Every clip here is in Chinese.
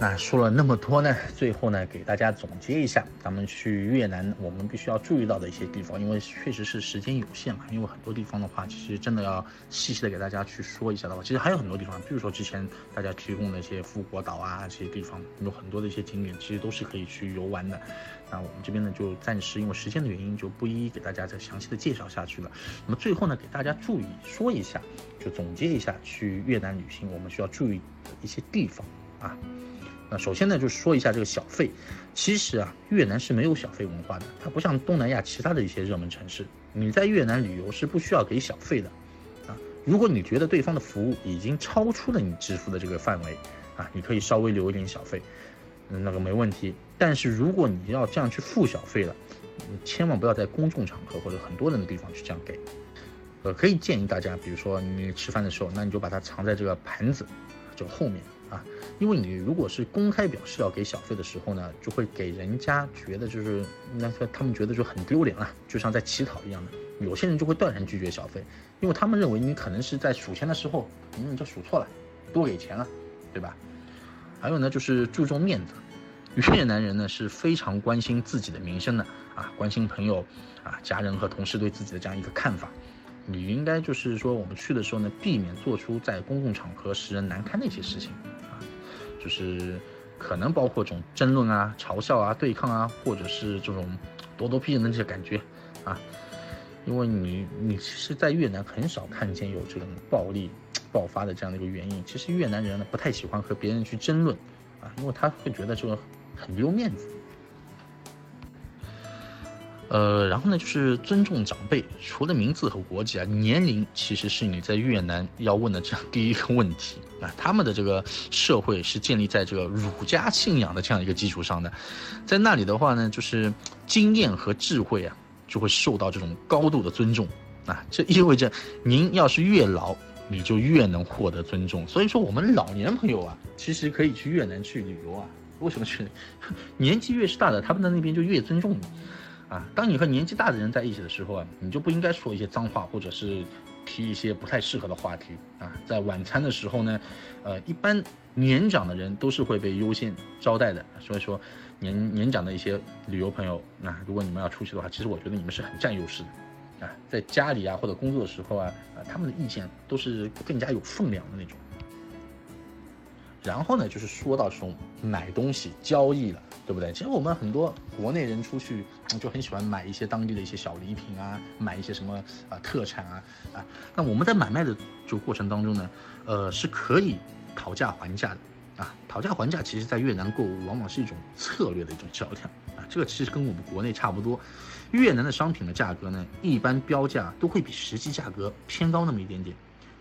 那说了那么多呢，最后呢，给大家总结一下，咱们去越南我们必须要注意到的一些地方，因为确实是时间有限嘛。因为很多地方的话，其实真的要细细的给大家去说一下的话，其实还有很多地方，比如说之前大家提供的一些富国岛啊这些地方，有很多的一些景点，其实都是可以去游玩的。那我们这边呢，就暂时因为时间的原因，就不一一给大家再详细的介绍下去了。那么最后呢，给大家注意说一下，就总结一下去越南旅行我们需要注意的一些地方啊。那首先呢，就说一下这个小费。其实啊，越南是没有小费文化的，它不像东南亚其他的一些热门城市，你在越南旅游是不需要给小费的。啊，如果你觉得对方的服务已经超出了你支付的这个范围，啊，你可以稍微留一点小费，嗯，那个没问题。但是如果你要这样去付小费了，你千万不要在公众场合或者很多人的地方去这样给。呃，可以建议大家，比如说你吃饭的时候，那你就把它藏在这个盘子就后面。啊，因为你如果是公开表示要给小费的时候呢，就会给人家觉得就是那个他们觉得就很丢脸了，就像在乞讨一样的。有些人就会断然拒绝小费，因为他们认为你可能是在数钱的时候，你就数错了，多给钱了，对吧？还有呢，就是注重面子，越南人呢是非常关心自己的名声的啊，关心朋友啊、家人和同事对自己的这样一个看法。你应该就是说，我们去的时候呢，避免做出在公共场合使人难堪的一些事情，就是可能包括这种争论啊、嘲笑啊、对抗啊，或者是这种咄咄逼人的这些感觉啊，因为你你其实，在越南很少看见有这种暴力爆发的这样的一个原因。其实越南人呢，不太喜欢和别人去争论啊，因为他会觉得这个很丢面子。呃，然后呢，就是尊重长辈，除了名字和国籍啊，年龄其实是你在越南要问的这样第一个问题啊。他们的这个社会是建立在这个儒家信仰的这样一个基础上的，在那里的话呢，就是经验和智慧啊，就会受到这种高度的尊重啊。这意味着您要是越老，你就越能获得尊重。所以说，我们老年朋友啊，其实可以去越南去旅游啊。为什么去？年纪越是大的，他们在那边就越尊重你。啊，当你和年纪大的人在一起的时候啊，你就不应该说一些脏话，或者是提一些不太适合的话题啊。在晚餐的时候呢，呃，一般年长的人都是会被优先招待的。所以说，年年长的一些旅游朋友，那如果你们要出去的话，其实我觉得你们是很占优势的啊。在家里啊或者工作的时候啊，啊，他们的意见都是更加有分量的那种。然后呢，就是说到这种买东西交易了，对不对？其实我们很多国内人出去就很喜欢买一些当地的一些小礼品啊，买一些什么啊特产啊啊。那我们在买卖的这个过程当中呢，呃，是可以讨价还价的啊。讨价还价，其实在越南购物往往是一种策略的一种较量啊。这个其实跟我们国内差不多。越南的商品的价格呢，一般标价都会比实际价格偏高那么一点点，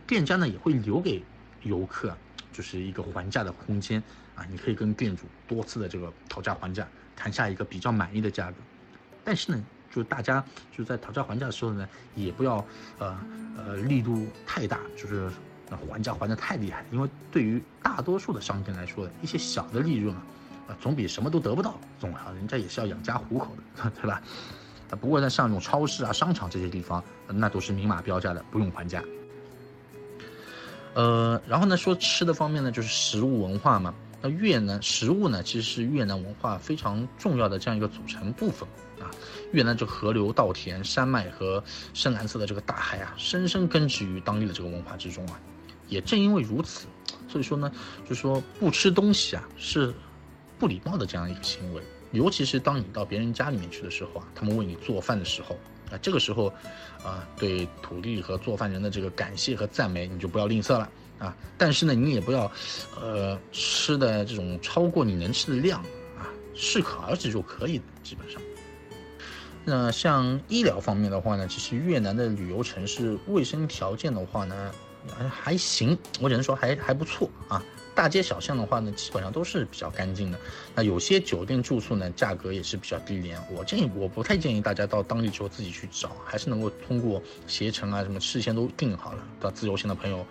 店家呢也会留给游客。就是一个还价的空间啊，你可以跟店主多次的这个讨价还价，谈下一个比较满意的价格。但是呢，就是大家就在讨价还价的时候呢，也不要呃呃力度太大，就是还价还的太厉害，因为对于大多数的商店来说，一些小的利润啊，啊总比什么都得不到总好，人家也是要养家糊口的，对吧？啊，不过呢，像这种超市啊、商场这些地方，那都是明码标价的，不用还价。呃，然后呢，说吃的方面呢，就是食物文化嘛。那越南食物呢，其实是越南文化非常重要的这样一个组成部分啊。越南这河流、稻田、山脉和深蓝色的这个大海啊，深深根植于当地的这个文化之中啊。也正因为如此，所以说呢，就说不吃东西啊，是不礼貌的这样一个行为。尤其是当你到别人家里面去的时候啊，他们为你做饭的时候。啊这个时候，啊，对土地和做饭人的这个感谢和赞美，你就不要吝啬了啊。但是呢，你也不要，呃，吃的这种超过你能吃的量啊，适可而止就可以，基本上。那像医疗方面的话呢，其实越南的旅游城市卫生条件的话呢，还还行，我只能说还还不错啊。大街小巷的话呢，基本上都是比较干净的。那有些酒店住宿呢，价格也是比较低廉。我建议，我不太建议大家到当地之后自己去找，还是能够通过携程啊什么事先都订好了，到自由行的朋友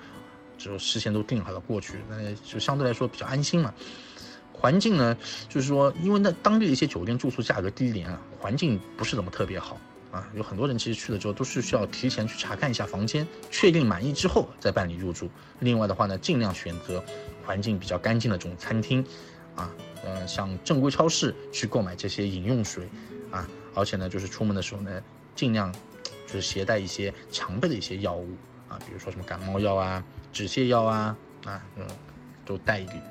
就事先都订好了过去，那就相对来说比较安心嘛。环境呢，就是说，因为那当地的一些酒店住宿价格低廉啊，环境不是怎么特别好。啊，有很多人其实去了之后都是需要提前去查看一下房间，确定满意之后再办理入住。另外的话呢，尽量选择环境比较干净的这种餐厅，啊，呃，像正规超市去购买这些饮用水啊，而且呢，就是出门的时候呢，尽量就是携带一些常备的一些药物啊，比如说什么感冒药啊、止泻药啊啊，嗯，都带一点。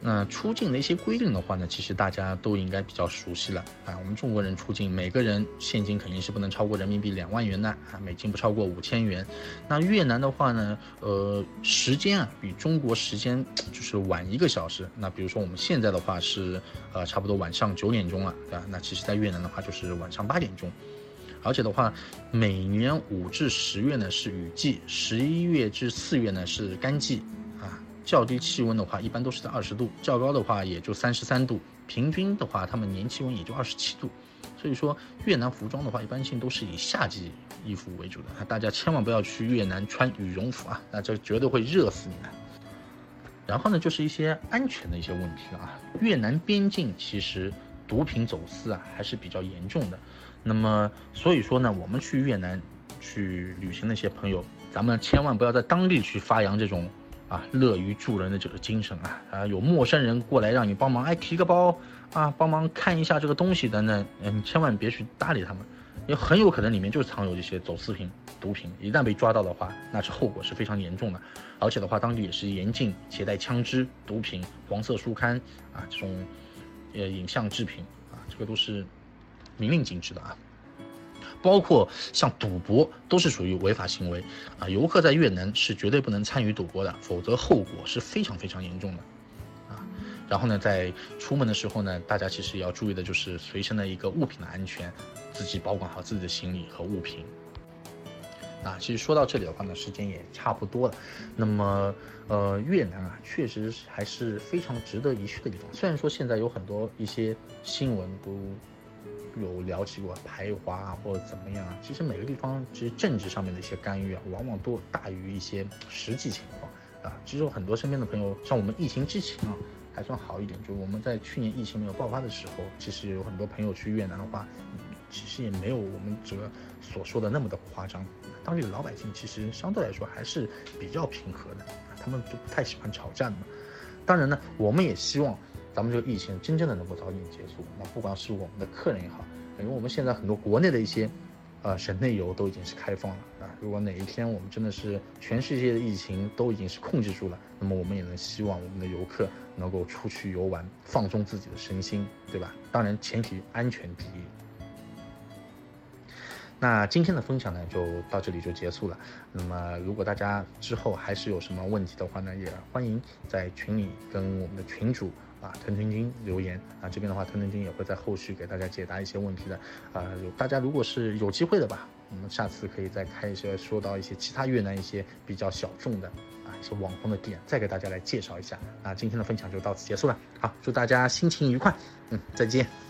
那出境的一些规定的话呢，其实大家都应该比较熟悉了啊。我们中国人出境，每个人现金肯定是不能超过人民币两万元的啊，美金不超过五千元。那越南的话呢，呃，时间啊比中国时间就是晚一个小时。那比如说我们现在的话是呃差不多晚上九点钟了，对吧？那其实在越南的话就是晚上八点钟。而且的话，每年五至十月呢是雨季，十一月至四月呢是干季。较低气温的话，一般都是在二十度；较高的话，也就三十三度。平均的话，他们年气温也就二十七度。所以说，越南服装的话，一般性都是以夏季衣服为主的。大家千万不要去越南穿羽绒服啊，那这绝对会热死你的。然后呢，就是一些安全的一些问题啊。越南边境其实毒品走私啊还是比较严重的。那么，所以说呢，我们去越南去旅行的一些朋友，咱们千万不要在当地去发扬这种。啊，乐于助人的这个精神啊，啊，有陌生人过来让你帮忙，哎，提个包啊，帮忙看一下这个东西等等，嗯，千万别去搭理他们，因为很有可能里面就藏有这些走私品、毒品，一旦被抓到的话，那是后果是非常严重的，而且的话，当地也是严禁携带枪支、毒品、黄色书刊啊这种，呃，影像制品啊，这个都是明令禁止的啊。包括像赌博都是属于违法行为啊！游客在越南是绝对不能参与赌博的，否则后果是非常非常严重的啊！然后呢，在出门的时候呢，大家其实要注意的就是随身的一个物品的安全，自己保管好自己的行李和物品。啊，其实说到这里的话呢，时间也差不多了。那么，呃，越南啊，确实还是非常值得一去的地方。虽然说现在有很多一些新闻都。有聊起过排华啊，或者怎么样啊？其实每个地方其实政治上面的一些干预啊，往往都大于一些实际情况啊。其实有很多身边的朋友，像我们疫情之前啊，还算好一点。就我们在去年疫情没有爆发的时候，其实有很多朋友去越南的话，其实也没有我们这个所说的那么的夸张。当地的老百姓其实相对来说还是比较平和的，他们就不太喜欢吵架的。当然呢，我们也希望。咱们这个疫情真正的能够早点结束，那不管是我们的客人也好，因为我们现在很多国内的一些，呃，省内游都已经是开放了啊。如果哪一天我们真的是全世界的疫情都已经是控制住了，那么我们也能希望我们的游客能够出去游玩，放松自己的身心，对吧？当然前提安全第一。那今天的分享呢，就到这里就结束了。那么如果大家之后还是有什么问题的话呢，也欢迎在群里跟我们的群主。啊，腾腾君留言啊，这边的话，腾腾君也会在后续给大家解答一些问题的。啊，有大家如果是有机会的吧，我们下次可以再开一些说到一些其他越南一些比较小众的啊一些网红的店，再给大家来介绍一下。那今天的分享就到此结束了，好，祝大家心情愉快，嗯，再见。